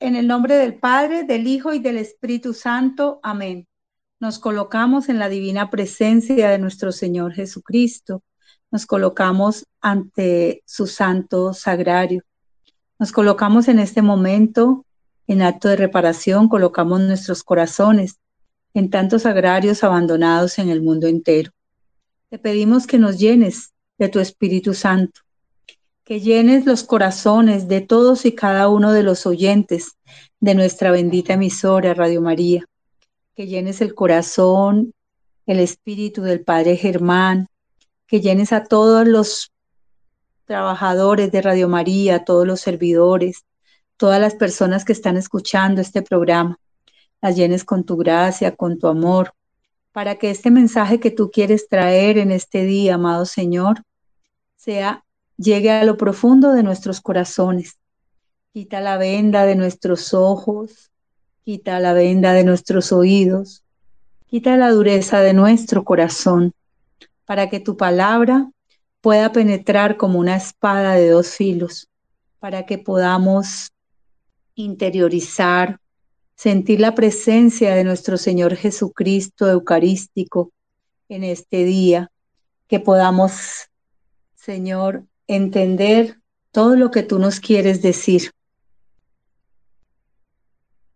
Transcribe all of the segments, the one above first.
En el nombre del Padre, del Hijo y del Espíritu Santo. Amén. Nos colocamos en la divina presencia de nuestro Señor Jesucristo. Nos colocamos ante su santo sagrario. Nos colocamos en este momento en acto de reparación, colocamos nuestros corazones en tantos sagrarios abandonados en el mundo entero. Te pedimos que nos llenes de tu Espíritu Santo, que llenes los corazones de todos y cada uno de los oyentes de nuestra bendita emisora Radio María, que llenes el corazón, el espíritu del Padre Germán, que llenes a todos los trabajadores de Radio María, a todos los servidores, todas las personas que están escuchando este programa, las llenes con tu gracia, con tu amor, para que este mensaje que tú quieres traer en este día, amado Señor, sea llegue a lo profundo de nuestros corazones. Quita la venda de nuestros ojos, quita la venda de nuestros oídos, quita la dureza de nuestro corazón, para que tu palabra pueda penetrar como una espada de dos filos, para que podamos interiorizar, sentir la presencia de nuestro Señor Jesucristo Eucarístico en este día, que podamos, Señor, entender todo lo que tú nos quieres decir.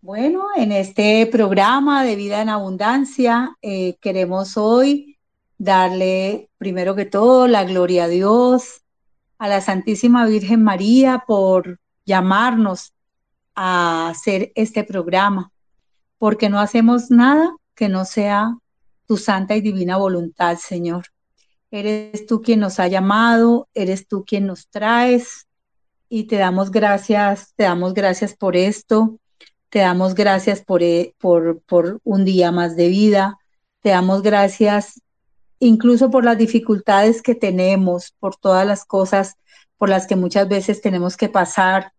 Bueno, en este programa de vida en abundancia eh, queremos hoy darle primero que todo la gloria a Dios, a la Santísima Virgen María por llamarnos a hacer este programa, porque no hacemos nada que no sea tu santa y divina voluntad, Señor. Eres tú quien nos ha llamado, eres tú quien nos traes y te damos gracias, te damos gracias por esto, te damos gracias por, eh, por, por un día más de vida, te damos gracias incluso por las dificultades que tenemos, por todas las cosas por las que muchas veces tenemos que pasar.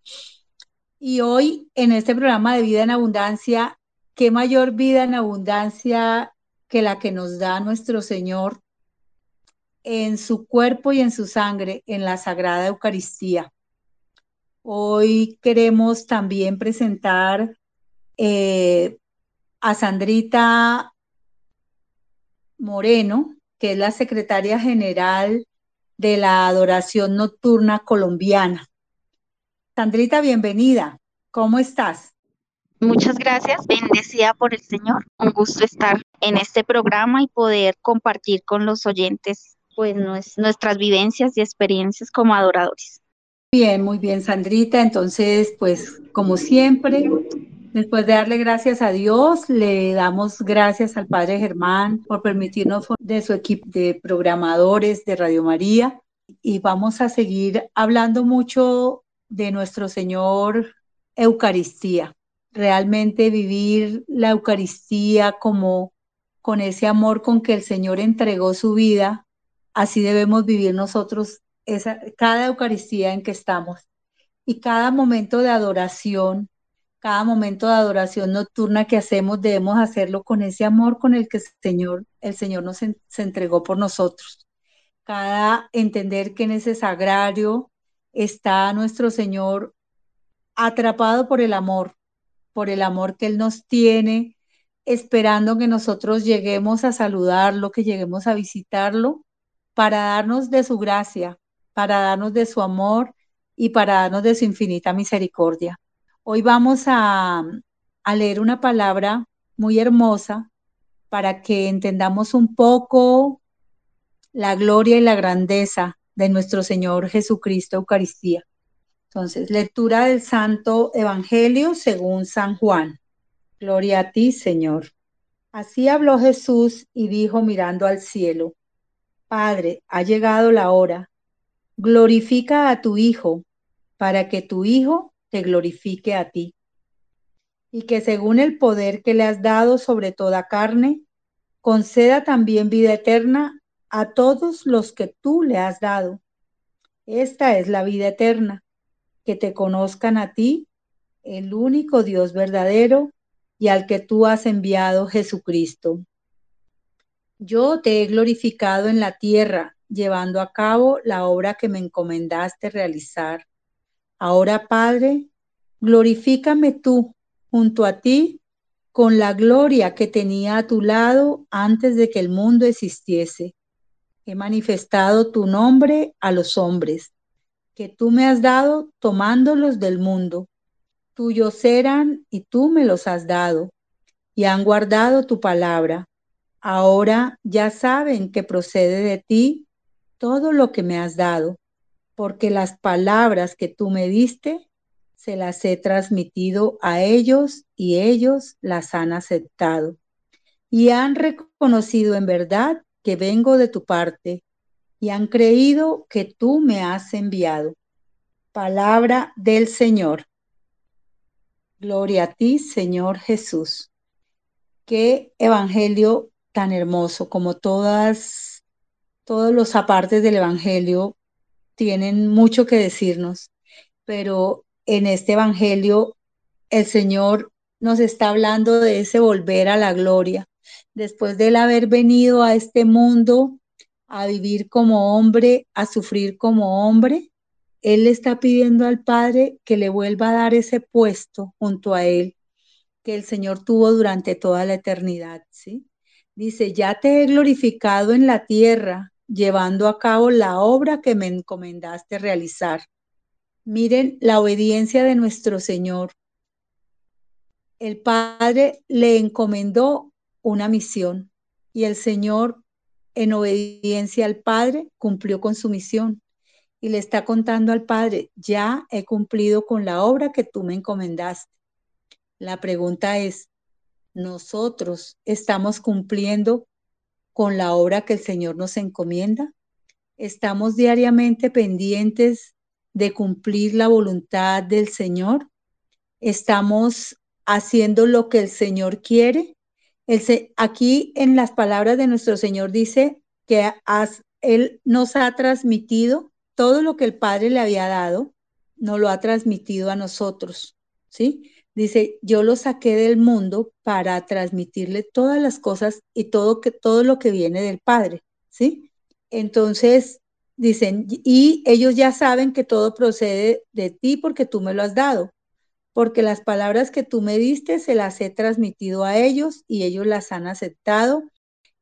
Y hoy en este programa de vida en abundancia, ¿qué mayor vida en abundancia que la que nos da nuestro Señor en su cuerpo y en su sangre en la Sagrada Eucaristía? Hoy queremos también presentar eh, a Sandrita Moreno, que es la secretaria general de la Adoración Nocturna Colombiana. Sandrita, bienvenida. ¿Cómo estás? Muchas gracias, bendecida por el Señor. Un gusto estar en este programa y poder compartir con los oyentes pues nuestras vivencias y experiencias como adoradores. Bien, muy bien, Sandrita. Entonces, pues como siempre, después de darle gracias a Dios, le damos gracias al Padre Germán por permitirnos de su equipo de programadores de Radio María y vamos a seguir hablando mucho de nuestro Señor Eucaristía. Realmente vivir la Eucaristía como con ese amor con que el Señor entregó su vida, así debemos vivir nosotros esa, cada Eucaristía en que estamos. Y cada momento de adoración, cada momento de adoración nocturna que hacemos, debemos hacerlo con ese amor con el que el Señor, el Señor nos se entregó por nosotros. Cada entender que en ese sagrario está nuestro Señor atrapado por el amor, por el amor que Él nos tiene, esperando que nosotros lleguemos a saludarlo, que lleguemos a visitarlo, para darnos de su gracia, para darnos de su amor y para darnos de su infinita misericordia. Hoy vamos a, a leer una palabra muy hermosa para que entendamos un poco la gloria y la grandeza de nuestro Señor Jesucristo Eucaristía. Entonces, lectura del Santo Evangelio según San Juan. Gloria a ti, Señor. Así habló Jesús y dijo mirando al cielo, Padre, ha llegado la hora glorifica a tu Hijo, para que tu Hijo te glorifique a ti. Y que según el poder que le has dado sobre toda carne, conceda también vida eterna a todos los que tú le has dado. Esta es la vida eterna, que te conozcan a ti, el único Dios verdadero, y al que tú has enviado Jesucristo. Yo te he glorificado en la tierra llevando a cabo la obra que me encomendaste realizar. Ahora, Padre, glorifícame tú junto a ti con la gloria que tenía a tu lado antes de que el mundo existiese. He manifestado tu nombre a los hombres, que tú me has dado tomándolos del mundo. Tuyos eran y tú me los has dado, y han guardado tu palabra. Ahora ya saben que procede de ti todo lo que me has dado, porque las palabras que tú me diste, se las he transmitido a ellos y ellos las han aceptado. Y han reconocido en verdad que vengo de tu parte y han creído que tú me has enviado. Palabra del Señor. Gloria a ti, Señor Jesús. Qué evangelio tan hermoso como todas todos los apartes del Evangelio tienen mucho que decirnos, pero en este Evangelio el Señor nos está hablando de ese volver a la gloria. Después de él haber venido a este mundo a vivir como hombre, a sufrir como hombre, Él le está pidiendo al Padre que le vuelva a dar ese puesto junto a Él que el Señor tuvo durante toda la eternidad, ¿sí? Dice, ya te he glorificado en la tierra, llevando a cabo la obra que me encomendaste realizar. Miren la obediencia de nuestro Señor. El Padre le encomendó una misión y el Señor, en obediencia al Padre, cumplió con su misión y le está contando al Padre, ya he cumplido con la obra que tú me encomendaste. La pregunta es, ¿nosotros estamos cumpliendo con la obra que el Señor nos encomienda? ¿Estamos diariamente pendientes de cumplir la voluntad del Señor? ¿Estamos haciendo lo que el Señor quiere? Aquí en las palabras de nuestro Señor dice que Él nos ha transmitido todo lo que el Padre le había dado, nos lo ha transmitido a nosotros, ¿sí? Dice, yo lo saqué del mundo para transmitirle todas las cosas y todo, todo lo que viene del Padre, ¿sí? Entonces, dicen, y ellos ya saben que todo procede de ti porque tú me lo has dado, porque las palabras que tú me diste se las he transmitido a ellos y ellos las han aceptado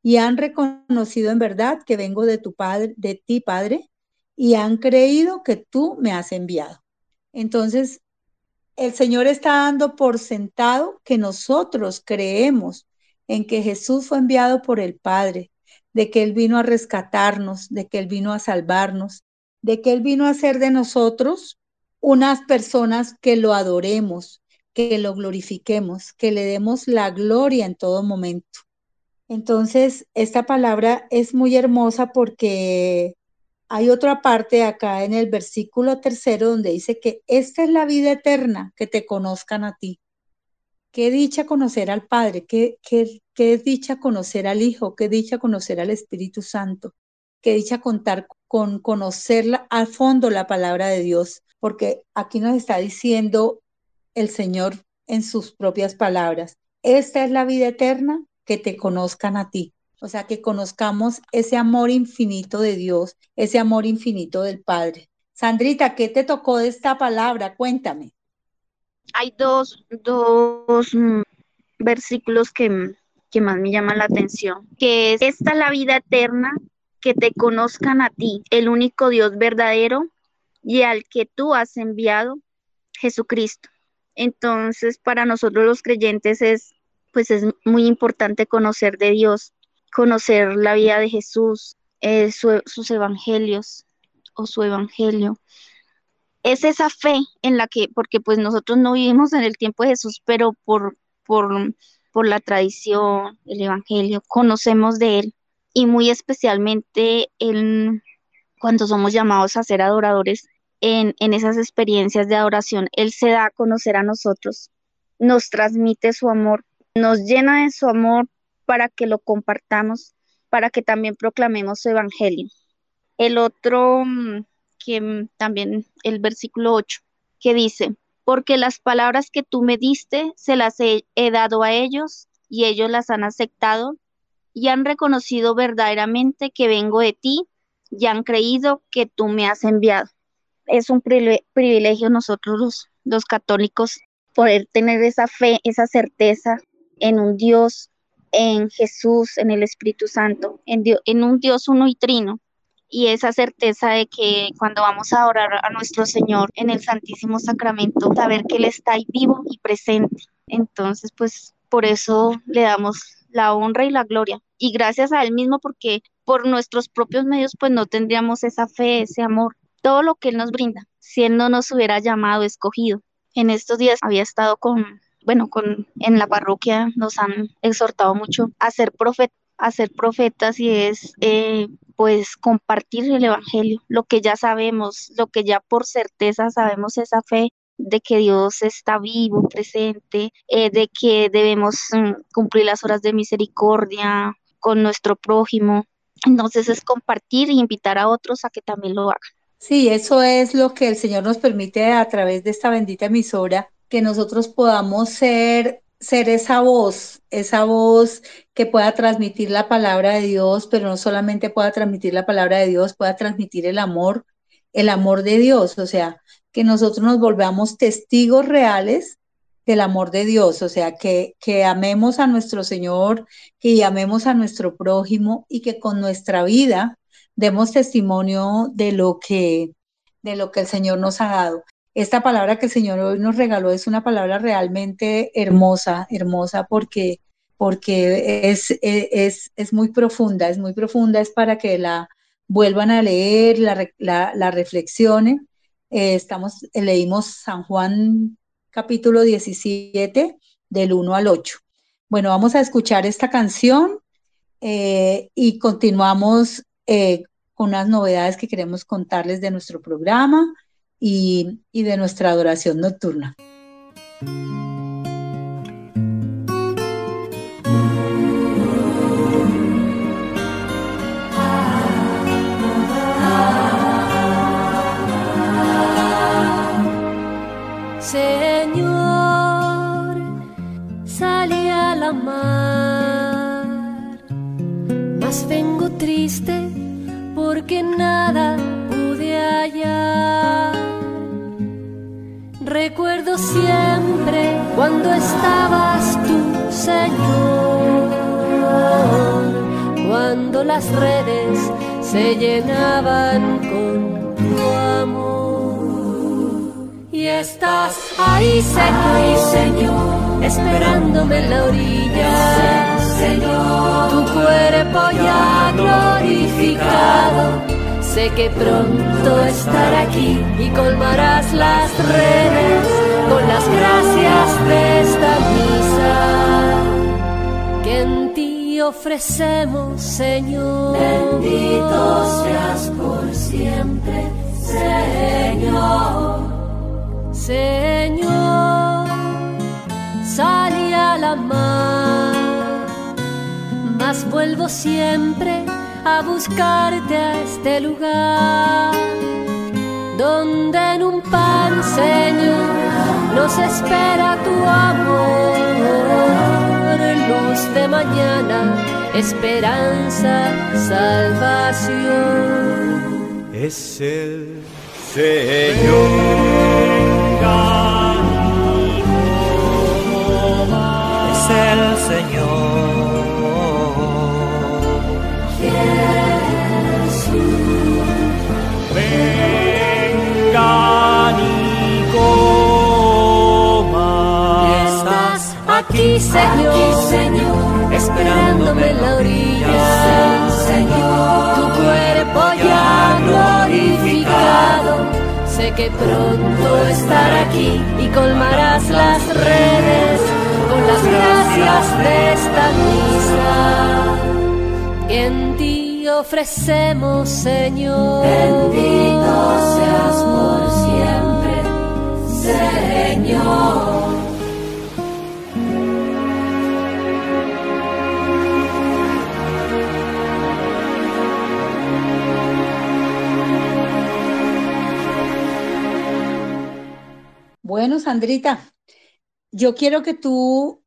y han reconocido en verdad que vengo de tu Padre, de ti, Padre, y han creído que tú me has enviado. Entonces, el Señor está dando por sentado que nosotros creemos en que Jesús fue enviado por el Padre, de que Él vino a rescatarnos, de que Él vino a salvarnos, de que Él vino a hacer de nosotros unas personas que lo adoremos, que lo glorifiquemos, que le demos la gloria en todo momento. Entonces, esta palabra es muy hermosa porque hay otra parte acá en el versículo tercero donde dice que esta es la vida eterna, que te conozcan a ti. Qué dicha conocer al Padre, qué, qué, qué dicha conocer al Hijo, qué dicha conocer al Espíritu Santo, qué dicha contar con conocerla a fondo la palabra de Dios, porque aquí nos está diciendo el Señor en sus propias palabras, esta es la vida eterna, que te conozcan a ti. O sea, que conozcamos ese amor infinito de Dios, ese amor infinito del Padre. Sandrita, ¿qué te tocó de esta palabra? Cuéntame. Hay dos, dos mm, versículos que, que más me llaman la atención, que es, esta la vida eterna, que te conozcan a ti, el único Dios verdadero y al que tú has enviado, Jesucristo. Entonces, para nosotros los creyentes es, pues es muy importante conocer de Dios, conocer la vida de Jesús, eh, sus evangelios o su evangelio. Es esa fe en la que, porque pues nosotros no vivimos en el tiempo de Jesús, pero por, por, por la tradición, el evangelio, conocemos de Él y muy especialmente el, cuando somos llamados a ser adoradores en, esas experiencias de adoración, Él se da a conocer a nosotros, nos transmite su amor, nos llena de su amor para que lo compartamos, para que también proclamemos su evangelio. El otro, mm, que mm, también el versículo 8, que dice, porque las palabras que tú me diste se las he dado a ellos y ellos las han aceptado y han reconocido verdaderamente que vengo de ti y han creído que tú me has enviado. Es un privilegio nosotros los, los católicos poder tener esa fe, esa certeza en un Dios en Jesús, en el Espíritu Santo, en, en un Dios uno y trino. Y esa certeza de que cuando vamos a orar a nuestro Señor en el Santísimo Sacramento, saber que Él está ahí vivo y presente. Entonces, pues por eso le damos la honra y la gloria. Y gracias a Él mismo, porque por nuestros propios medios, pues no tendríamos esa fe, ese amor, todo lo que Él nos brinda, si Él no nos hubiera llamado, escogido. En estos días había estado con bueno, con, en la parroquia nos han exhortado mucho a ser, profet, a ser profetas y es eh, pues compartir el Evangelio, lo que ya sabemos, lo que ya por certeza sabemos esa fe de que Dios está vivo, presente, eh, de que debemos mm, cumplir las horas de misericordia con nuestro prójimo. Entonces es compartir e invitar a otros a que también lo hagan. Sí, eso es lo que el Señor nos permite a través de esta bendita emisora que nosotros podamos ser, ser esa voz, esa voz que pueda transmitir la palabra de Dios, pero no solamente pueda transmitir la palabra de Dios, pueda transmitir el amor, el amor de Dios, o sea, que nosotros nos volvamos testigos reales del amor de Dios, o sea, que, que amemos a nuestro Señor, que amemos a nuestro prójimo y que con nuestra vida demos testimonio de lo que de lo que el Señor nos ha dado esta palabra que el Señor hoy nos regaló es una palabra realmente hermosa, hermosa porque, porque es, es, es muy profunda, es muy profunda, es para que la vuelvan a leer, la, la, la reflexionen. Eh, estamos, leímos San Juan capítulo 17 del 1 al 8. Bueno, vamos a escuchar esta canción eh, y continuamos eh, con unas novedades que queremos contarles de nuestro programa y, de nuestra adoración nocturna. Señor, salí a la mar, mas vengo triste porque nada pude hallar. Recuerdo siempre cuando estabas tú, Señor, cuando las redes se llenaban con tu amor. Y estás ahí, Señor, Señor, esperándome en la orilla. Señor, tu cuerpo ya glorificado Sé que pronto estaré aquí y colmarás las redes con las gracias de esta misa que en ti ofrecemos, Señor. Bendito seas por siempre, Señor. Señor, salí a la mar, vuelvo siempre a buscarte a este lugar, donde en un pan, Señor, nos espera tu amor, luz de mañana, esperanza, salvación. Es el Señor. Aquí, Señor, esperándome en la orilla. Señor, tu cuerpo ya glorificado. Sé que pronto estaré aquí y colmarás las redes con las gracias de esta misa. En ti ofrecemos, Señor. Bendito seas por siempre, Señor. Bueno, Sandrita, yo quiero que tú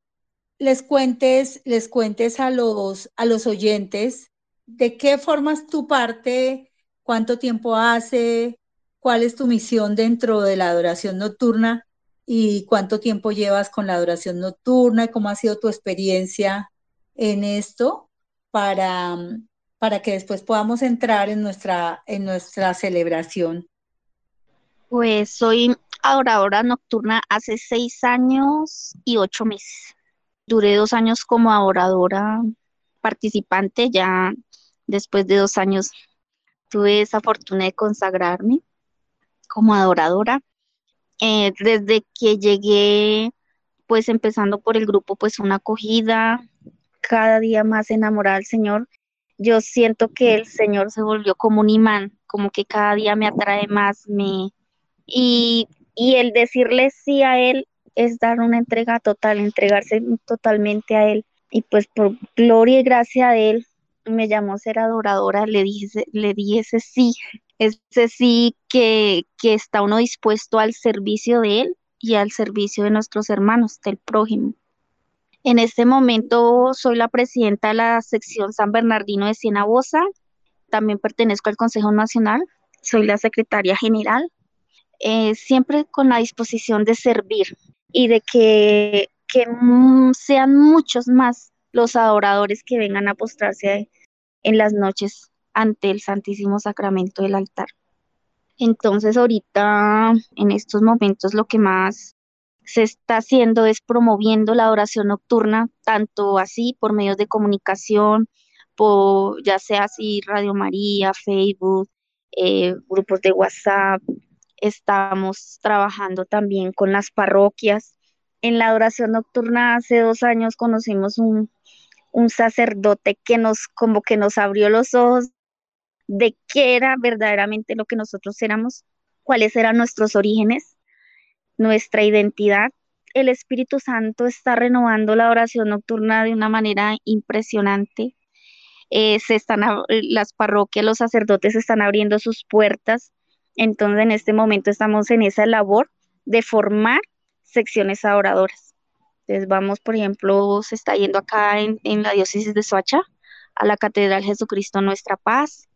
les cuentes, les cuentes a los, a los oyentes de qué formas tu parte, cuánto tiempo hace, cuál es tu misión dentro de la adoración nocturna y cuánto tiempo llevas con la adoración nocturna y cómo ha sido tu experiencia en esto para, para que después podamos entrar en nuestra, en nuestra celebración. Pues soy adoradora nocturna hace seis años y ocho meses. Duré dos años como adoradora participante, ya después de dos años tuve esa fortuna de consagrarme como adoradora. Eh, desde que llegué, pues empezando por el grupo, pues una acogida, cada día más enamorada del Señor. Yo siento que el Señor se volvió como un imán, como que cada día me atrae más, me, y, el decirle sí a Él es dar una entrega total, entregarse totalmente a Él. Y pues por gloria y gracia de Él, me llamó ser adoradora, le, dije, le di ese sí, ese sí que, que está uno dispuesto al servicio de Él y al servicio de nuestros hermanos, del prójimo. En este momento soy la presidenta de la sección San Bernardino de Cienabosa, también pertenezco al Consejo Nacional, soy la secretaria general eh, siempre con la disposición de servir y de que, sean muchos más los adoradores que vengan a postrarse en las noches ante el Santísimo Sacramento del altar. Entonces ahorita, en estos momentos, lo que más se está haciendo es promoviendo la adoración nocturna, tanto así por medios de comunicación, por, ya sea así Radio María, Facebook, eh, grupos de WhatsApp, Estamos trabajando también con las parroquias. En la adoración nocturna hace dos años conocimos un, sacerdote que nos como que nos abrió los ojos de qué era verdaderamente lo que nosotros éramos, cuáles eran nuestros orígenes, nuestra identidad. El Espíritu Santo está renovando la oración nocturna de una manera impresionante. Eh, se están las parroquias, los sacerdotes están abriendo sus puertas entonces, en este momento estamos en esa labor de formar secciones adoradoras. Entonces, vamos, por ejemplo, se está yendo acá en, la diócesis de Soacha, a la Catedral Jesucristo Nuestra Paz.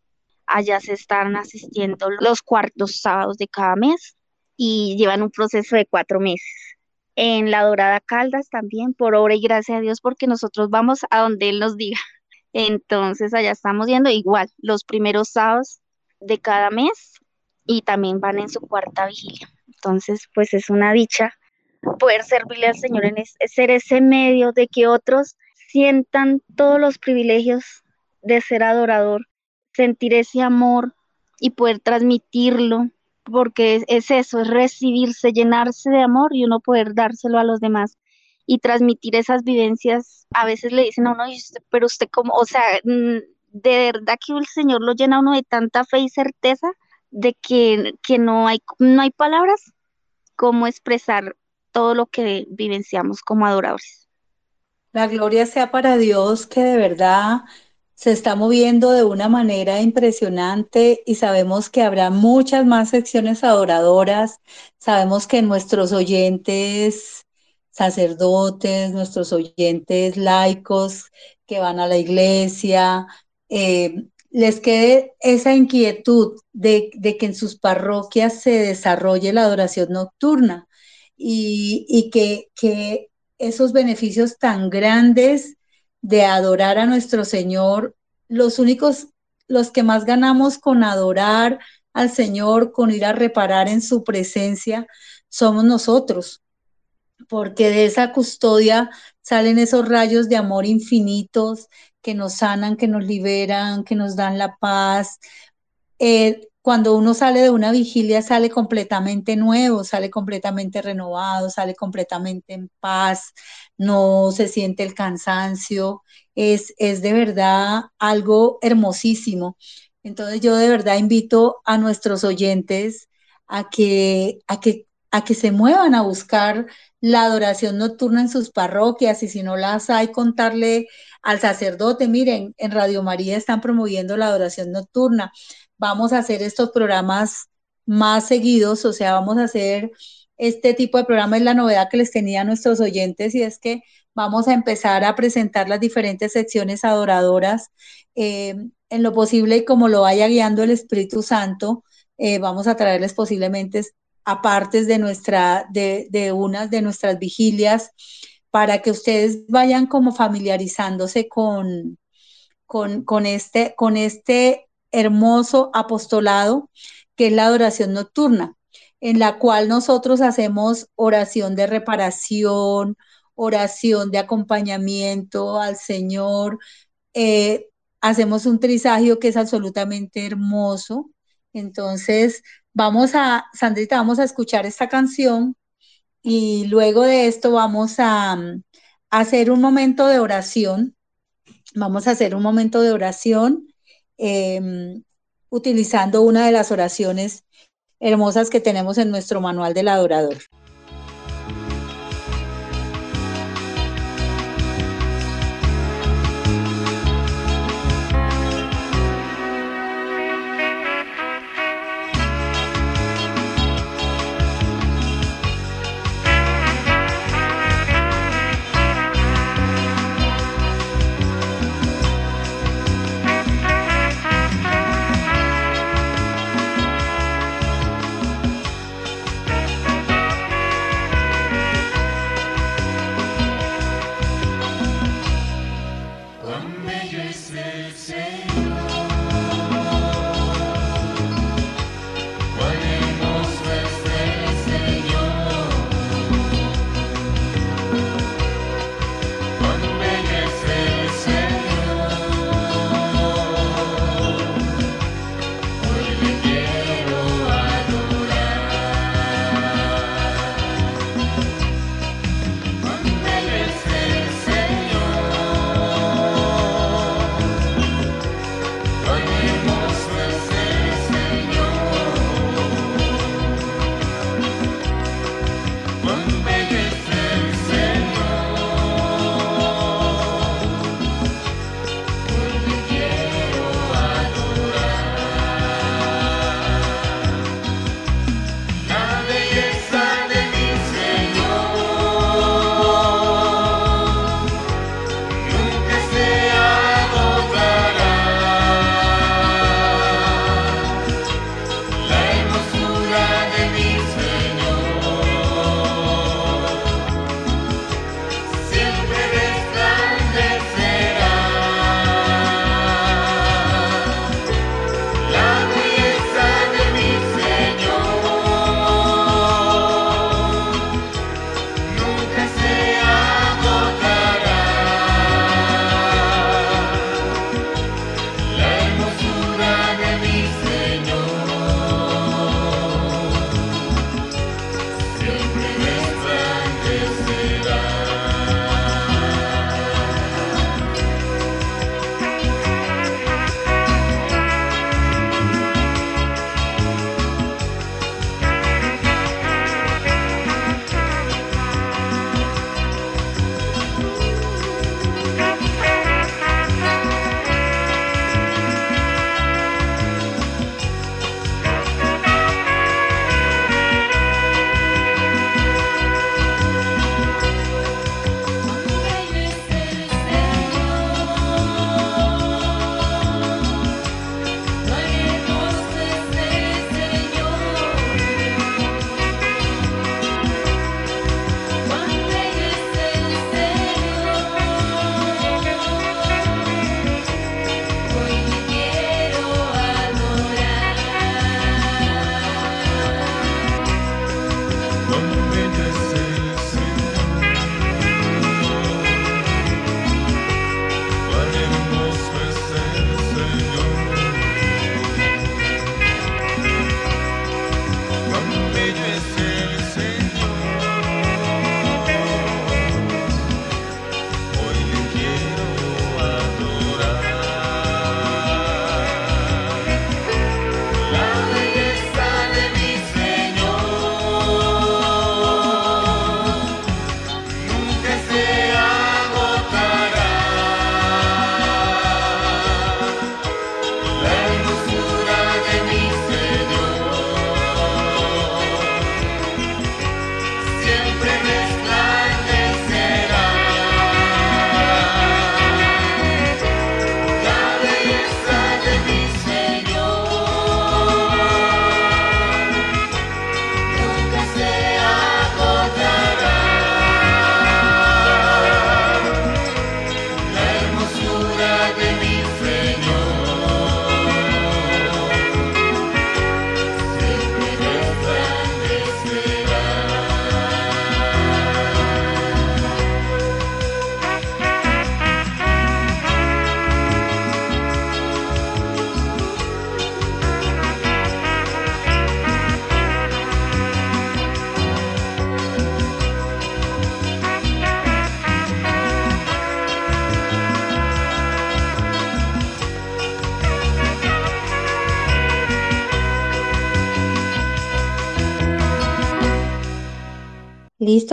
Allá se están asistiendo los cuartos sábados de cada mes y llevan un proceso de cuatro meses. En la Dorada Caldas también, por obra y gracia a Dios, porque nosotros vamos a donde Él nos diga. Entonces allá estamos yendo igual los primeros sábados de cada mes y también van en su cuarta vigilia. Entonces, pues es una dicha poder servirle al Señor en ser ese medio de que otros sientan todos los privilegios de ser adorador, sentir ese amor y poder transmitirlo, porque es, eso, es recibirse, llenarse de amor y uno poder dárselo a los demás y transmitir esas vivencias. A veces le dicen a uno, pero usted como, o sea, mm, de verdad que el Señor lo llena a uno de tanta fe y certeza de que, que no, hay, no hay palabras como expresar todo lo que vivenciamos como adoradores. La gloria sea para Dios que de verdad se está moviendo de una manera impresionante y sabemos que habrá muchas más secciones adoradoras. Sabemos que nuestros oyentes sacerdotes, nuestros oyentes laicos que van a la iglesia, eh, les quede esa inquietud de, que en sus parroquias se desarrolle la adoración nocturna y, que, que esos beneficios tan grandes de adorar a nuestro Señor, los únicos, los que más ganamos con adorar al Señor, con ir a reparar en su presencia, somos nosotros, porque de esa custodia salen esos rayos de amor infinitos que nos sanan, que nos liberan, que nos dan la paz. Eh, cuando uno sale de una vigilia, sale completamente nuevo, sale completamente renovado, sale completamente en paz, no se siente el cansancio, es, es de verdad algo hermosísimo. Entonces yo de verdad invito a nuestros oyentes a que, a que, a que se muevan a buscar la adoración nocturna en sus parroquias y si no las hay, contarle al sacerdote, miren, en Radio María están promoviendo la adoración nocturna. Vamos a hacer estos programas más seguidos, o sea, vamos a hacer este tipo de programa, es la novedad que les tenía a nuestros oyentes y es que vamos a empezar a presentar las diferentes secciones adoradoras eh, en lo posible y como lo vaya guiando el Espíritu Santo, eh, vamos a traerles posiblemente apartes de nuestra, de, unas de nuestras vigilias para que ustedes vayan como familiarizándose con, con, con, este, con este hermoso apostolado que es la adoración nocturna, en la cual nosotros hacemos oración de reparación, oración de acompañamiento al Señor, eh, hacemos un trisagio que es absolutamente hermoso. Entonces, vamos a, Sandrita, vamos a escuchar esta canción y luego de esto vamos a, a hacer un momento de oración. Vamos a hacer un momento de oración Em, utilizando una de las oraciones hermosas que tenemos en nuestro manual del adorador.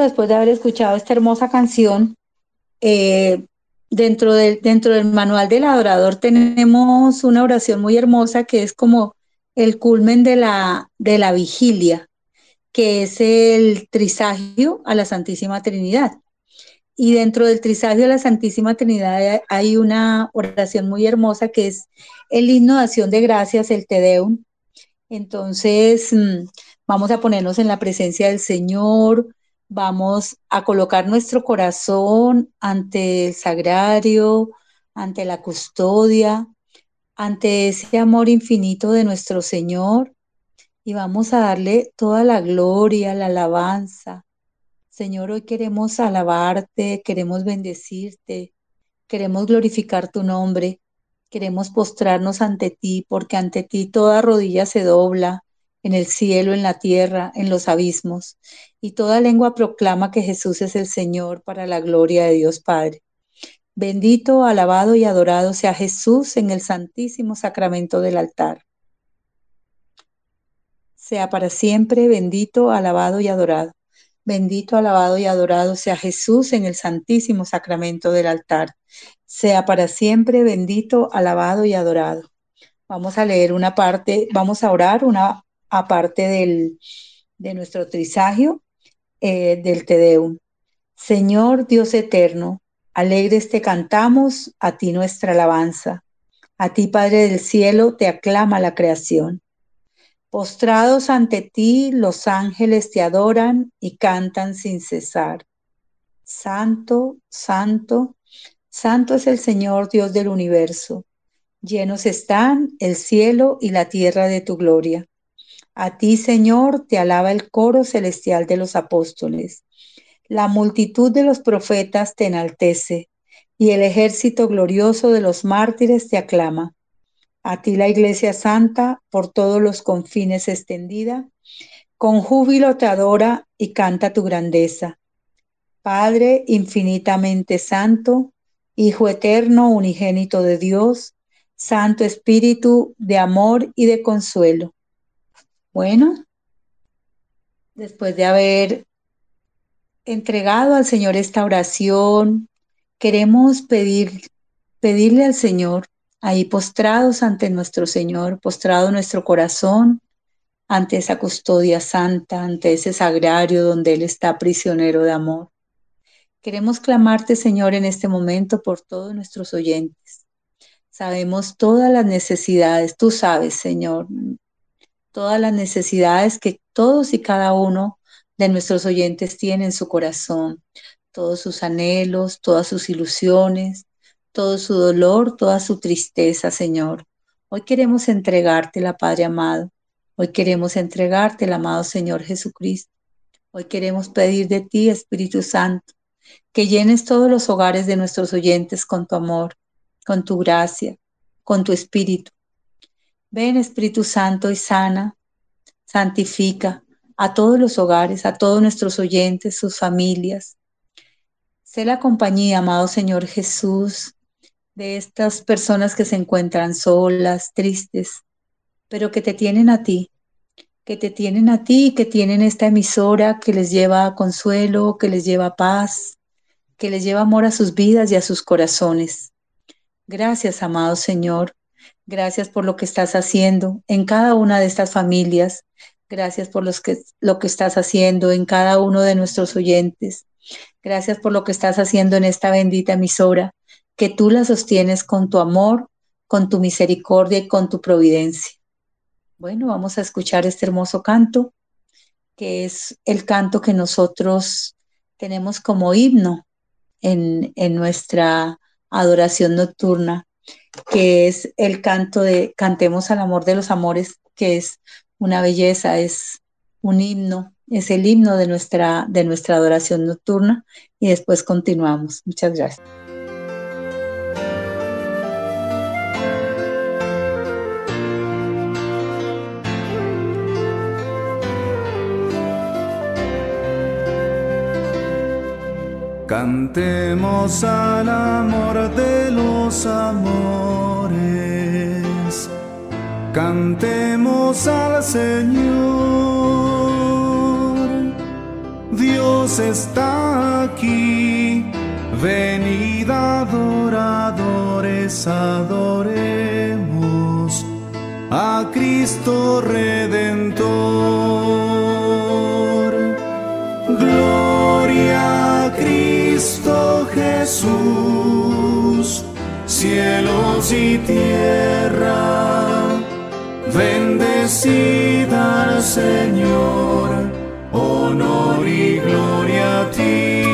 Después de haber escuchado esta hermosa canción, eh, dentro, del, manual del adorador tenemos una oración muy hermosa que es como el culmen de la, de la vigilia, que es el trisagio a la Santísima Trinidad. Y dentro del trisagio a la Santísima Trinidad hay una oración muy hermosa que es el himno de acción de gracias, el Te Deum. Entonces, mm, vamos a ponernos en la presencia del Señor, Vamos a colocar nuestro corazón ante el sagrario, ante la custodia, ante ese amor infinito de nuestro Señor y vamos a darle toda la gloria, la alabanza. Señor, hoy queremos alabarte, queremos bendecirte, queremos glorificar tu nombre, queremos postrarnos ante ti, porque ante ti toda rodilla se dobla, en el cielo, en la tierra, en los abismos, y toda lengua proclama que Jesús es el Señor para la gloria de Dios Padre. Bendito, alabado y adorado sea Jesús en el santísimo sacramento del altar. Sea para siempre bendito, alabado y adorado. Bendito, alabado y adorado sea Jesús en el santísimo sacramento del altar. Sea para siempre bendito, alabado y adorado. Vamos a leer una parte, vamos a orar una aparte del, de nuestro trisagio eh, del Tedeum. Señor Dios eterno, alegres te cantamos, a ti nuestra alabanza. A ti, Padre del cielo, te aclama la creación. Postrados ante ti, los ángeles te adoran y cantan sin cesar. Santo, santo, santo es el Señor Dios del universo. Llenos están el cielo y la tierra de tu gloria. A ti, Señor, te alaba el coro celestial de los apóstoles. La multitud de los profetas te enaltece y el ejército glorioso de los mártires te aclama. A ti la Iglesia Santa, por todos los confines extendida, con júbilo te adora y canta tu grandeza. Padre infinitamente santo, Hijo eterno, unigénito de Dios, Santo Espíritu de amor y de consuelo bueno, después de haber entregado al Señor esta oración, queremos pedir, pedirle al Señor, ahí postrados ante nuestro Señor, postrado nuestro corazón, ante esa custodia santa, ante ese sagrario donde Él está prisionero de amor. Queremos clamarte, Señor, en este momento por todos nuestros oyentes. Sabemos todas las necesidades, tú sabes, Señor, todas las necesidades que todos y cada uno de nuestros oyentes tienen en su corazón, todos sus anhelos, todas sus ilusiones, todo su dolor, toda su tristeza, Señor. Hoy queremos entregarte la Padre amado. Hoy queremos entregarte el amado Señor Jesucristo. Hoy queremos pedir de ti, Espíritu Santo, que llenes todos los hogares de nuestros oyentes con tu amor, con tu gracia, con tu espíritu. Ven, Espíritu Santo, y sana, santifica a todos los hogares, a todos nuestros oyentes, sus familias. Sé la compañía, amado Señor Jesús, de estas personas que se encuentran solas, tristes, pero que te tienen a ti, que te tienen a ti, que tienen esta emisora que les lleva consuelo, que les lleva paz, que les lleva amor a sus vidas y a sus corazones. Gracias, amado Señor. Gracias por lo que estás haciendo en cada una de estas familias. Gracias por que, lo que estás haciendo en cada uno de nuestros oyentes. Gracias por lo que estás haciendo en esta bendita emisora, que tú la sostienes con tu amor, con tu misericordia y con tu providencia. Bueno, vamos a escuchar este hermoso canto, que es el canto que nosotros tenemos como himno en, en nuestra adoración nocturna, que es el canto de Cantemos al amor de los amores, que es una belleza, es un himno es el himno de nuestra, de nuestra adoración nocturna y después continuamos. Muchas gracias. Cantemos al amor de los amores, cantemos al Señor Dios está aquí. Venid adoradores, adoremos a Cristo Redentor. Jesús, cielos y tierra, bendecida al Señor honor y gloria a ti,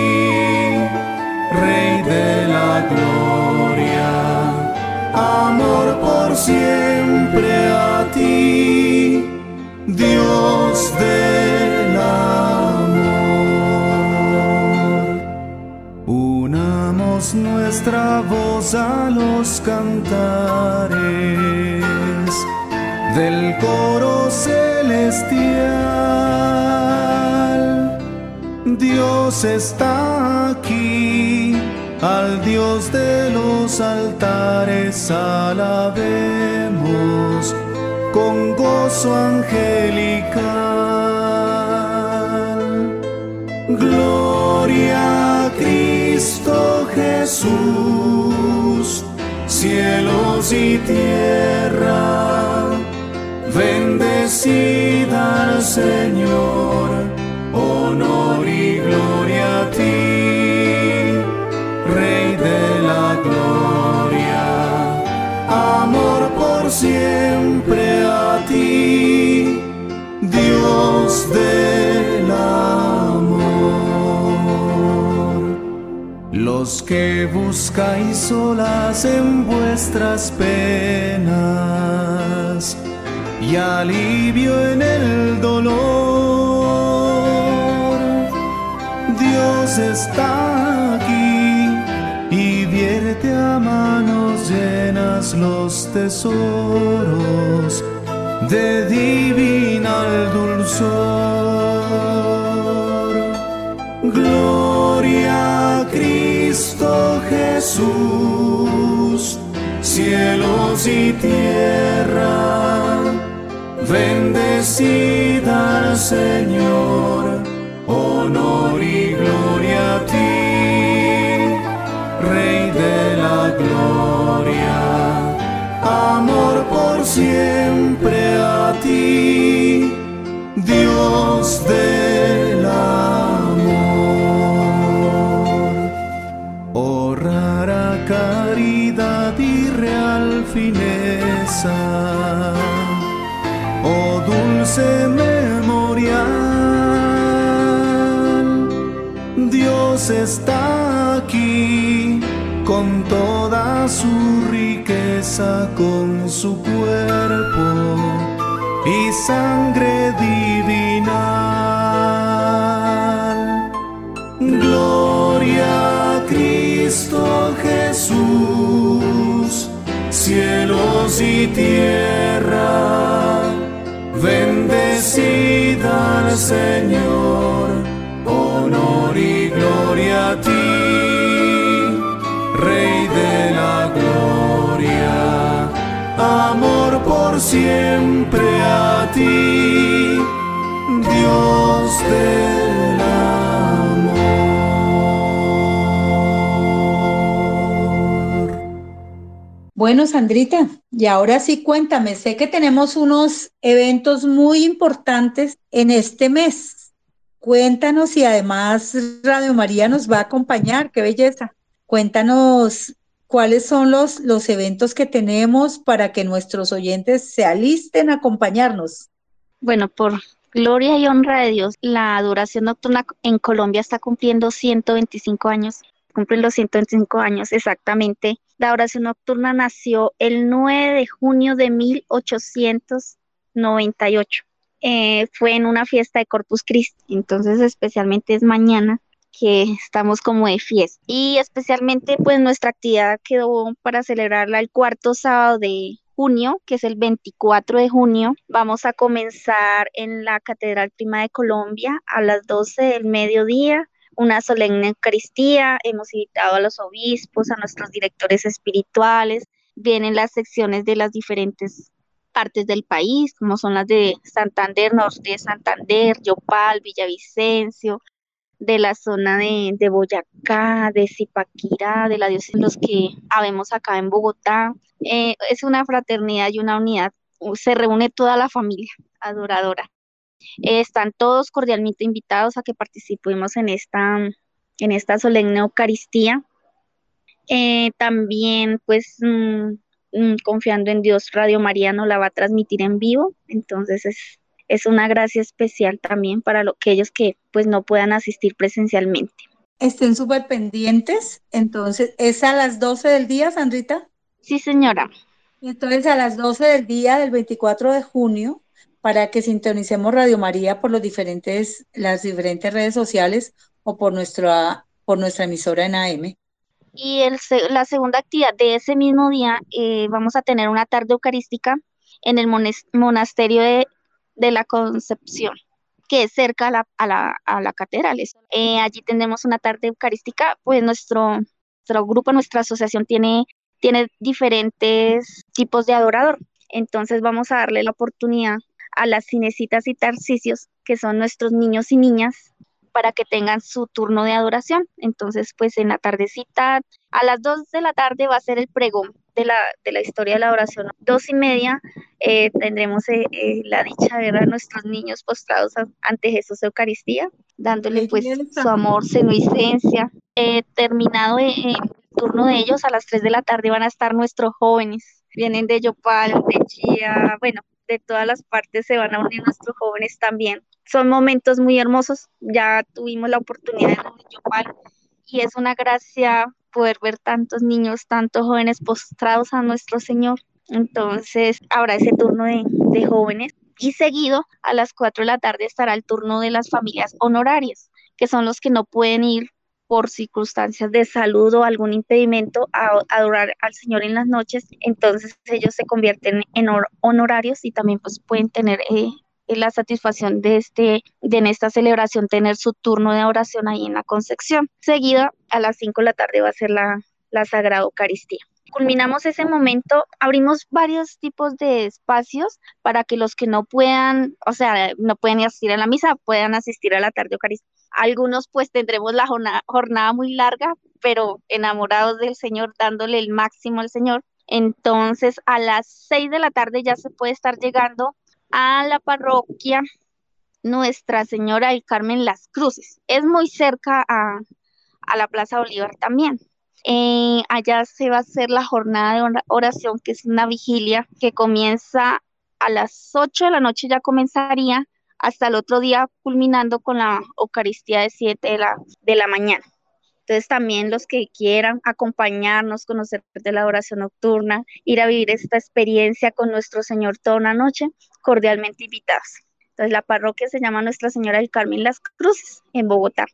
Rey de la gloria, amor por siempre a ti, Dios nuestra voz a los cantares del coro celestial. Dios está aquí, al Dios de los altares alabemos con gozo angelical. Gloria a Cristo Jesús, cielos y tierra Bendecida al Señor, Que buscáis solas en vuestras penas, y alivio en el dolor. Dios está aquí y vierte a manos llenas los tesoros de divinal dulzor. Gloria a Cristo Jesús, cielos y tierra Bendecida al Señor, honor y gloria a ti, Rey de la gloria, amor por siempre aquí con toda su riqueza, con su cuerpo y sangre divinal. Gloria a Cristo Jesús, cielos y tierra, bendecida al Señor, honor y gloria a ti. Siempre a ti, Dios del amor. Bueno, Sandrita, y ahora sí cuéntame, sé que tenemos unos eventos muy importantes en este mes. Cuéntanos y además Radio María nos va a acompañar, qué belleza. Cuéntanos cuáles son los, los eventos que tenemos para que nuestros oyentes se alisten a acompañarnos. Bueno, por gloria y honra de Dios, la adoración nocturna en Colombia está cumpliendo 125 años. Cumplen los 125 años exactamente. La oración nocturna nació el 9 de junio de 1898. Eh, fue en una fiesta de Corpus Christi, entonces especialmente es mañana que estamos como de fiesta. Y especialmente pues nuestra actividad quedó para celebrarla el cuarto sábado de junio, que es el 24 de junio. Vamos a comenzar en la Catedral Prima de Colombia a las 12 del mediodía una solemne Eucaristía, hemos invitado a los obispos, a nuestros directores espirituales, vienen las secciones de las diferentes partes del país, como son las de Santander, Norte de Santander, Yopal, Villavicencio, de la zona de, de Boyacá, de Zipaquirá, de la diócesis los que habemos acá en Bogotá. Eh, es una fraternidad y una unidad, se reúne toda la familia adoradora. Eh, están todos cordialmente invitados a que participemos en esta, en esta solemne Eucaristía. Eh, también, pues, mm, mm, confiando en Dios, Radio María nos la va a transmitir en vivo, entonces es, es una gracia especial también para lo, aquellos que pues no puedan asistir presencialmente. Estén súper pendientes, entonces, ¿es a las 12 del día, Sandrita? Sí, señora. Entonces, a las 12 del día del 24 de junio, para que sintonicemos Radio María por los diferentes, las diferentes redes sociales o por nuestra, por nuestra emisora en AM. Y el, la segunda actividad de ese mismo día, eh, vamos a tener una tarde eucarística en el monasterio de, de la Concepción, que es cerca a la, a la, a la catedral. Eh, allí tendremos una tarde eucarística, pues nuestro, nuestro grupo, nuestra asociación tiene, tiene diferentes tipos de adorador. Entonces vamos a darle la oportunidad a las cinecitas y tarcicios, que son nuestros niños y niñas, para que tengan su turno de adoración. Entonces, pues en la tardecita, a las 2 de la tarde va a ser el pregón de la, de la historia de la oración. Dos y media eh, tendremos eh, eh, la dicha de ver a nuestros niños postrados a- ante Jesús Eucaristía, dándole pues su amor, su inocencia. Eh, terminado el turno de ellos, a las 3 de la tarde van a estar nuestros jóvenes. Vienen de Yopal, de Chía, bueno, de todas las partes se van a unir nuestros jóvenes también. Son momentos muy hermosos. Ya tuvimos la oportunidad a Yopal y es una gracia poder ver tantos niños, tantos jóvenes postrados a nuestro Señor. Entonces, habrá ese turno de, de jóvenes y seguido a las 4 de la tarde estará el turno de las familias honorarias, que son los que no pueden ir por circunstancias de salud o algún impedimento a, adorar al Señor en las noches, entonces ellos se convierten en honorarios y también pues pueden tener eh, la satisfacción de este de en esta celebración tener su turno de oración ahí en la Concepción. Seguida a las 5 de la tarde va a ser la, la Sagrada Eucaristía. Culminamos ese momento, abrimos varios tipos de espacios para que los que no puedan, o sea, no pueden asistir a la misa, puedan asistir a la tarde Eucaristía. Algunos pues tendremos la jornada, jornada muy larga, pero enamorados del Señor, dándole el máximo al Señor. Entonces a las 6 de la tarde ya se puede estar llegando a la parroquia Nuestra Señora del Carmen Las Cruces. Es muy cerca a, a la Plaza Bolívar también. Eh, allá se va a hacer la jornada de ora- oración, que es una vigilia que comienza a las 8 de la noche, ya comenzaría hasta el otro día, culminando con la Eucaristía de 7 de la, de la mañana. Entonces también los que quieran acompañarnos, conocer de la oración nocturna, ir a vivir esta experiencia con nuestro Señor toda una noche, cordialmente invitados. Entonces la parroquia se llama Nuestra Señora del Carmen Las Cruces en Bogotá.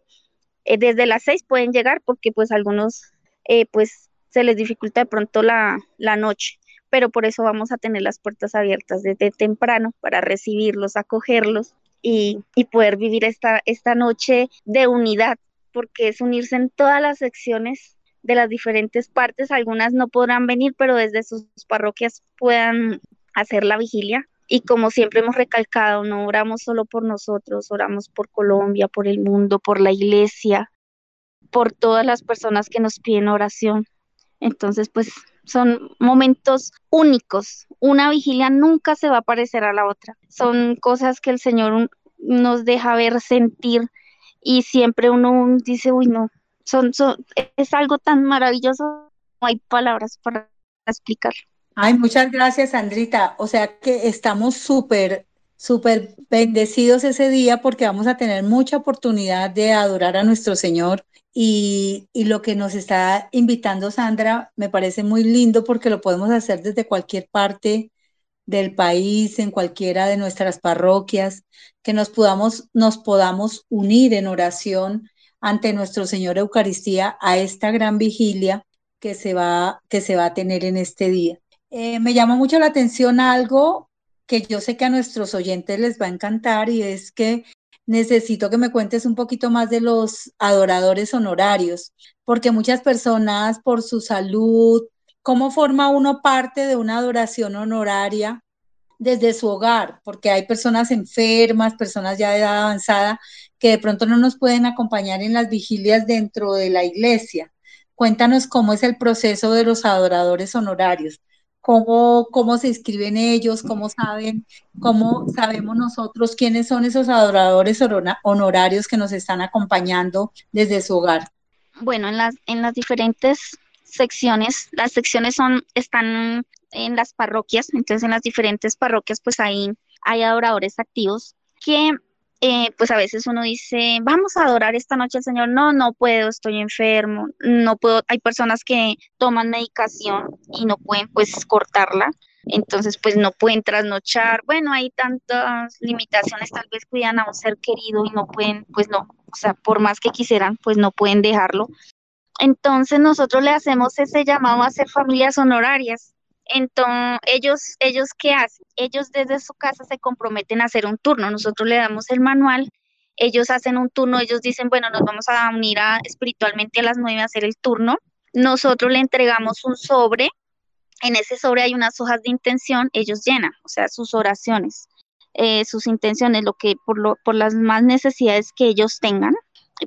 Eh, desde las seis pueden llegar porque pues algunos eh, pues se les dificulta de pronto la, la noche, pero por eso vamos a tener las puertas abiertas desde temprano para recibirlos, acogerlos y, y poder vivir esta, esta noche de unidad, porque es unirse en todas las secciones de las diferentes partes. Algunas no podrán venir, pero desde sus parroquias puedan hacer la vigilia. Y como siempre hemos recalcado, no oramos solo por nosotros, oramos por Colombia, por el mundo, por la iglesia, por todas las personas que nos piden oración. Entonces, pues son momentos únicos. Una vigilia nunca se va a parecer a la otra. Son cosas que el Señor nos deja ver, sentir y siempre uno dice, uy, no, son, es algo tan maravilloso, no hay palabras para explicar. Ay, muchas gracias, Andrita. O sea que estamos súper, súper bendecidos ese día porque vamos a tener mucha oportunidad de adorar a nuestro Señor. Y, y, lo que nos está invitando Sandra me parece muy lindo porque lo podemos hacer desde cualquier parte del país, en cualquiera de nuestras parroquias, que nos podamos, nos podamos unir en oración ante nuestro Señor Eucaristía a esta gran vigilia que se va, que se va a tener en este día. Eh, me llama mucho la atención algo que yo sé que a nuestros oyentes les va a encantar y es que necesito que me cuentes un poquito más de los adoradores honorarios, porque muchas personas por su salud, ¿cómo forma uno parte de una adoración honoraria? desde su hogar, porque hay personas enfermas, personas ya de edad avanzada, que de pronto no nos pueden acompañar en las vigilias dentro de la iglesia. Cuéntanos cómo es el proceso de los adoradores honorarios, cómo, cómo se inscriben ellos, cómo saben, cómo sabemos nosotros quiénes son esos adoradores honorarios que nos están acompañando desde su hogar. Bueno, en las, en las diferentes secciones, las secciones son, están en las parroquias, entonces en las diferentes parroquias pues ahí hay adoradores activos que eh, pues a veces uno dice, vamos a adorar esta noche al Señor, no, no puedo, estoy enfermo, no puedo, hay personas que toman medicación y no pueden pues cortarla, entonces pues no pueden trasnochar, bueno, hay tantas limitaciones, tal vez cuidan a un ser querido y no pueden, pues no, o sea, por más que quisieran, pues no pueden dejarlo. Entonces nosotros le hacemos ese llamado a ser familias honorarias, entonces, ellos, ellos qué hacen? Ellos desde su casa se comprometen a hacer un turno. Nosotros le damos el manual, ellos hacen un turno, ellos dicen, bueno, nos vamos a unir a, espiritualmente a las nueve a hacer el turno. Nosotros le entregamos un sobre. En ese sobre hay unas hojas de intención, ellos llenan, o sea, sus oraciones, eh, sus intenciones, lo que por, lo, por las más necesidades que ellos tengan,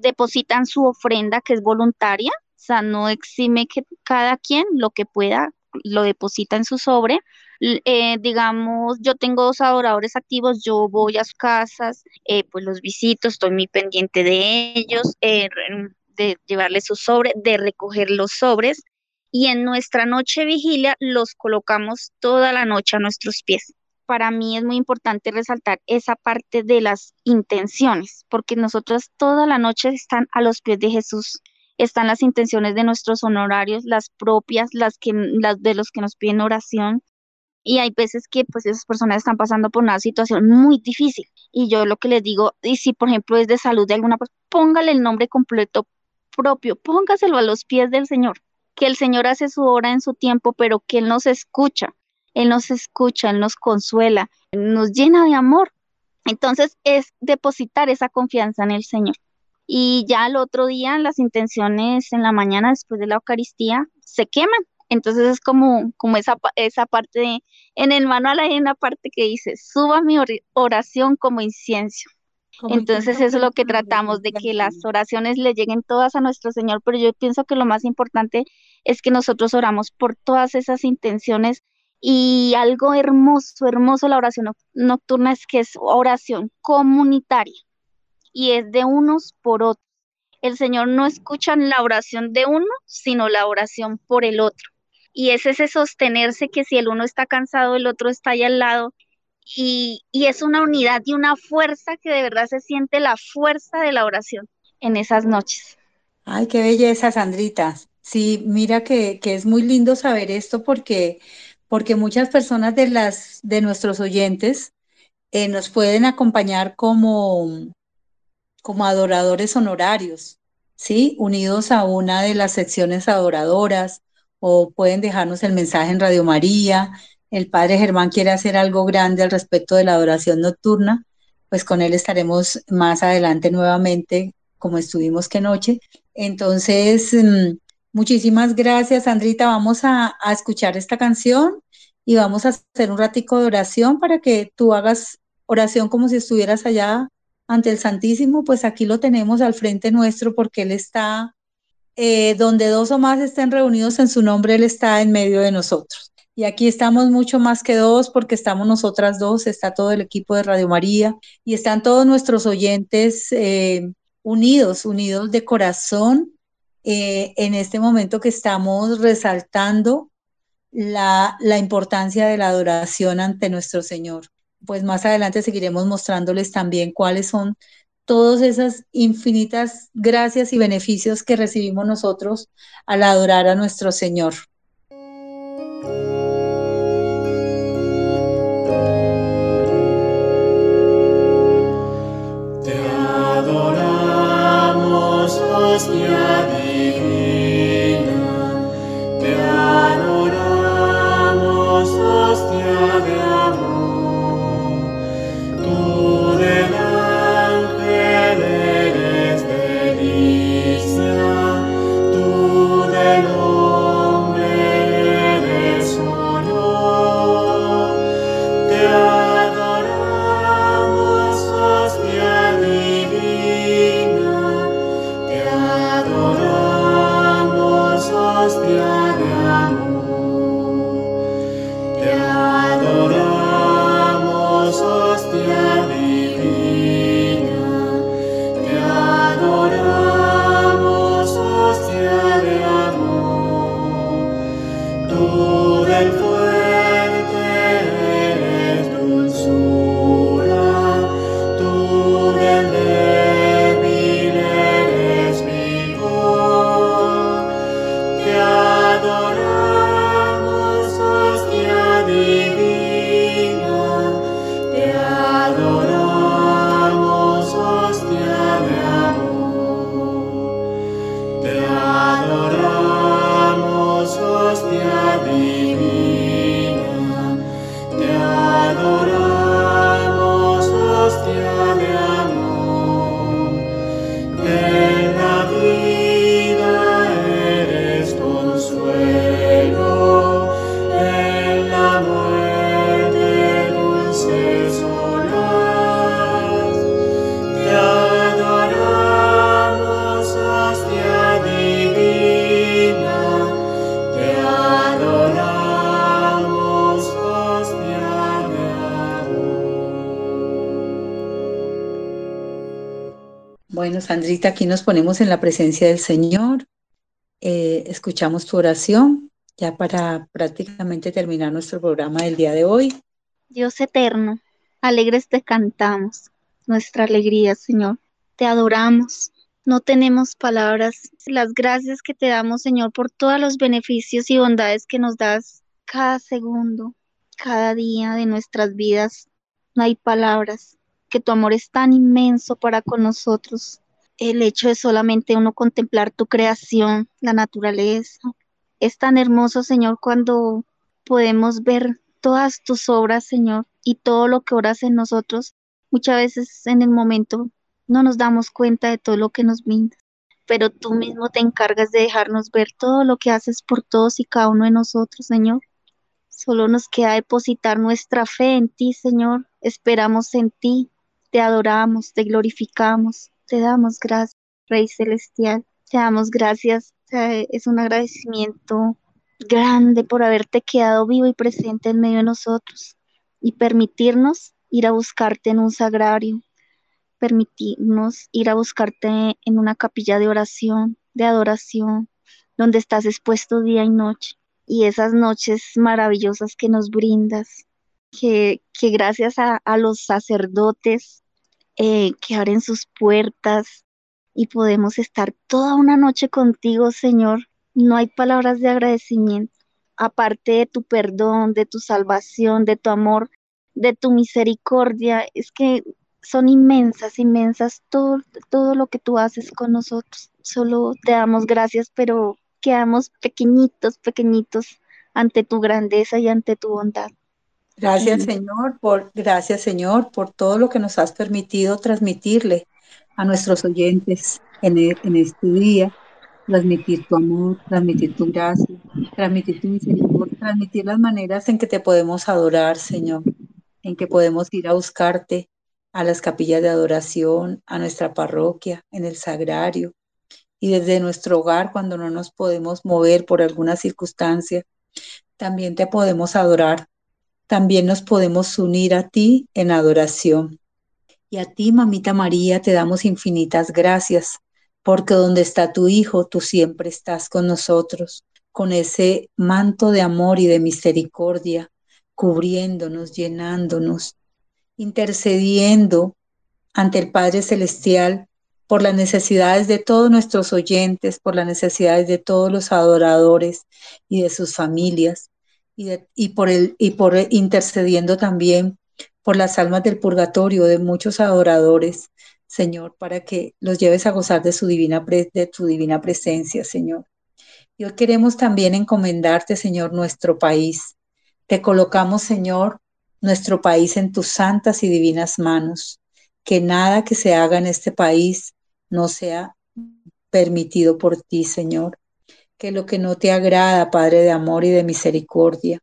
depositan su ofrenda que es voluntaria, o sea, no exime que cada quien lo que pueda lo deposita en su sobre. Eh, digamos, yo tengo dos adoradores activos, yo voy a sus casas, eh, pues los visito, estoy muy pendiente de ellos, eh, de llevarles su sobre, de recoger los sobres y en nuestra noche vigilia los colocamos toda la noche a nuestros pies. Para mí es muy importante resaltar esa parte de las intenciones, porque nosotros toda la noche están a los pies de Jesús están las intenciones de nuestros honorarios, las propias, las que las de los que nos piden oración. Y hay veces que pues esas personas están pasando por una situación muy difícil. Y yo lo que les digo, y si por ejemplo es de salud de alguna persona, póngale el nombre completo propio, póngaselo a los pies del Señor. Que el Señor hace su obra en su tiempo, pero que Él nos escucha. Él nos escucha, Él nos consuela, nos llena de amor. Entonces es depositar esa confianza en el Señor y ya el otro día las intenciones en la mañana después de la Eucaristía se queman. Entonces es como, como esa, esa parte, en el manual hay una parte que dice, suba mi oración como incienso. Entonces eso es lo que tratamos, de que las oraciones le lleguen todas a nuestro Señor, pero yo pienso que lo más importante es que nosotros oramos por todas esas intenciones y algo hermoso, hermoso la oración nocturna es que es oración comunitaria y es de unos por otros. El Señor no escucha la oración de uno, sino la oración por el otro. Y es ese sostenerse que si el uno está cansado, el otro está ahí al lado. Y, y es una unidad y una fuerza que de verdad se siente la fuerza de la oración en esas noches. Ay, qué belleza, Sandrita. Sí, mira que, que es muy lindo saber esto porque, porque muchas personas de, las, de nuestros oyentes eh, nos pueden acompañar como, como adoradores honorarios. ¿sí? Unidos a una de las secciones adoradoras o pueden dejarnos el mensaje en Radio María. El Padre Germán quiere hacer algo grande al respecto de la adoración nocturna, pues con él estaremos más adelante nuevamente, como estuvimos que noche. Entonces, mm, muchísimas gracias, Sandrita. Vamos a, a escuchar esta canción y vamos a hacer un ratico de oración para que tú hagas oración como si estuvieras allá ante el Santísimo, pues aquí lo tenemos al frente nuestro porque Él está, eh, donde dos o más estén reunidos en su nombre, Él está en medio de nosotros. Y aquí estamos mucho más que dos porque estamos nosotras dos, está todo el equipo de Radio María y están todos nuestros oyentes eh, unidos, unidos de corazón eh, en este momento que estamos resaltando la, la importancia de la adoración ante nuestro Señor pues más adelante seguiremos mostrándoles también cuáles son todas esas infinitas gracias y beneficios que recibimos nosotros al adorar a nuestro Señor. Sandrita, aquí nos ponemos en la presencia del Señor, eh, escuchamos tu oración ya para prácticamente terminar nuestro programa del día de hoy. Dios eterno, alegres te cantamos, nuestra alegría, Señor. Te adoramos. No tenemos palabras. Las gracias que te damos, Señor, por todos los beneficios y bondades que nos das cada segundo, cada día de nuestras vidas. No hay palabras. Que tu amor es tan inmenso para con nosotros. El hecho de solamente uno contemplar tu creación, la naturaleza. Es tan hermoso, Señor, cuando podemos ver todas tus obras, Señor, y todo lo que oras en nosotros. Muchas veces en el momento no nos damos cuenta de todo lo que nos brindas, pero tú mismo te encargas de dejarnos ver todo lo que haces por todos y cada uno de nosotros, Señor. Solo nos queda depositar nuestra fe en ti, Señor. Esperamos en ti, te adoramos, te glorificamos, te damos gracias, Rey Celestial. Te damos gracias. Es un agradecimiento grande por haberte quedado vivo y presente en medio de nosotros y permitirnos ir a buscarte en un sagrario, permitirnos ir a buscarte en una capilla de oración, de adoración, donde estás expuesto día y noche. Y esas noches maravillosas que nos brindas, que, que gracias a, a los sacerdotes eh, que abren sus puertas y podemos estar toda una noche contigo, Señor. No hay palabras de agradecimiento, aparte de tu perdón, de tu salvación, de tu amor, de tu misericordia. Es que son inmensas, inmensas, todo, todo lo que tú haces con nosotros. Solo te damos gracias, pero quedamos pequeñitos, pequeñitos ante tu grandeza y ante tu bondad. Gracias, Señor, por gracias, Señor, por todo lo que nos has permitido transmitirle a nuestros oyentes en, e- en este día, transmitir tu amor, transmitir tu gracia, transmitir tu misericordia, transmitir las maneras en que te podemos adorar, Señor, en que podemos ir a buscarte a las capillas de adoración, a nuestra parroquia, en el sagrario, y desde nuestro hogar cuando no nos podemos mover por alguna circunstancia, también te podemos adorar, también nos podemos unir a ti en adoración. Y a ti, mamita María, te damos infinitas gracias, porque donde está tu Hijo, tú siempre estás con nosotros, con ese manto de amor y de misericordia, cubriéndonos, llenándonos, intercediendo ante el Padre Celestial por las necesidades de todos nuestros oyentes, por las necesidades de todos los adoradores y de sus familias, y, por, el, y por intercediendo también por las almas del purgatorio de muchos adoradores, Señor, para que los lleves a gozar de su divina, de tu divina presencia, Señor. Y hoy queremos también encomendarte, Señor, nuestro país. Te colocamos, Señor, nuestro país en tus santas y divinas manos. Que nada que se haga en este país no sea permitido por ti, Señor. Que lo que no te agrada, Padre de amor y de misericordia,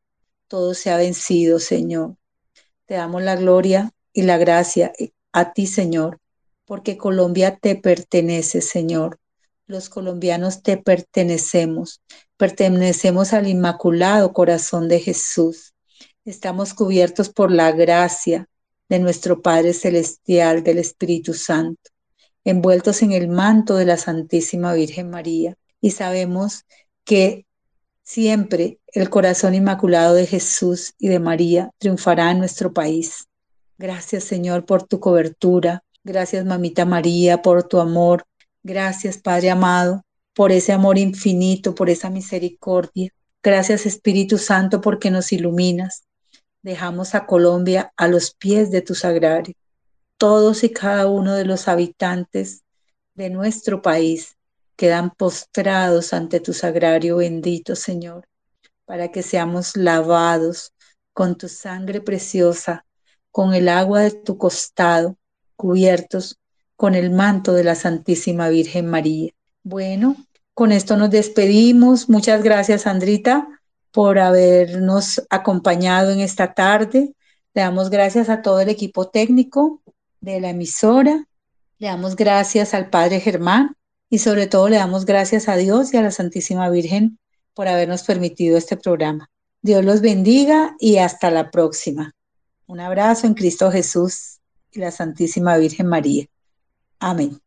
todo sea vencido, Señor. Te damos la gloria y la gracia a ti, Señor, porque Colombia te pertenece, Señor. Los colombianos te pertenecemos, pertenecemos al Inmaculado Corazón de Jesús. Estamos cubiertos por la gracia de nuestro Padre Celestial, del Espíritu Santo, envueltos en el manto de la Santísima Virgen María. Y sabemos que siempre el corazón inmaculado de Jesús y de María triunfará en nuestro país. Gracias, Señor, por tu cobertura. Gracias, Mamita María, por tu amor. Gracias, Padre amado, por ese amor infinito, por esa misericordia. Gracias, Espíritu Santo, porque nos iluminas. Dejamos a Colombia a los pies de tu sagrario. Todos y cada uno de los habitantes de nuestro país quedan postrados ante tu sagrario bendito, Señor, para que seamos lavados con tu sangre preciosa, con el agua de tu costado, cubiertos con el manto de la Santísima Virgen María. Bueno, con esto nos despedimos. Muchas gracias, Sandrita, por habernos acompañado en esta tarde. Le damos gracias a todo el equipo técnico de la emisora. Le damos gracias al Padre Germán y sobre todo le damos gracias a Dios y a la Santísima Virgen por habernos permitido este programa. Dios los bendiga y hasta la próxima. Un abrazo en Cristo Jesús y la Santísima Virgen María. Amén.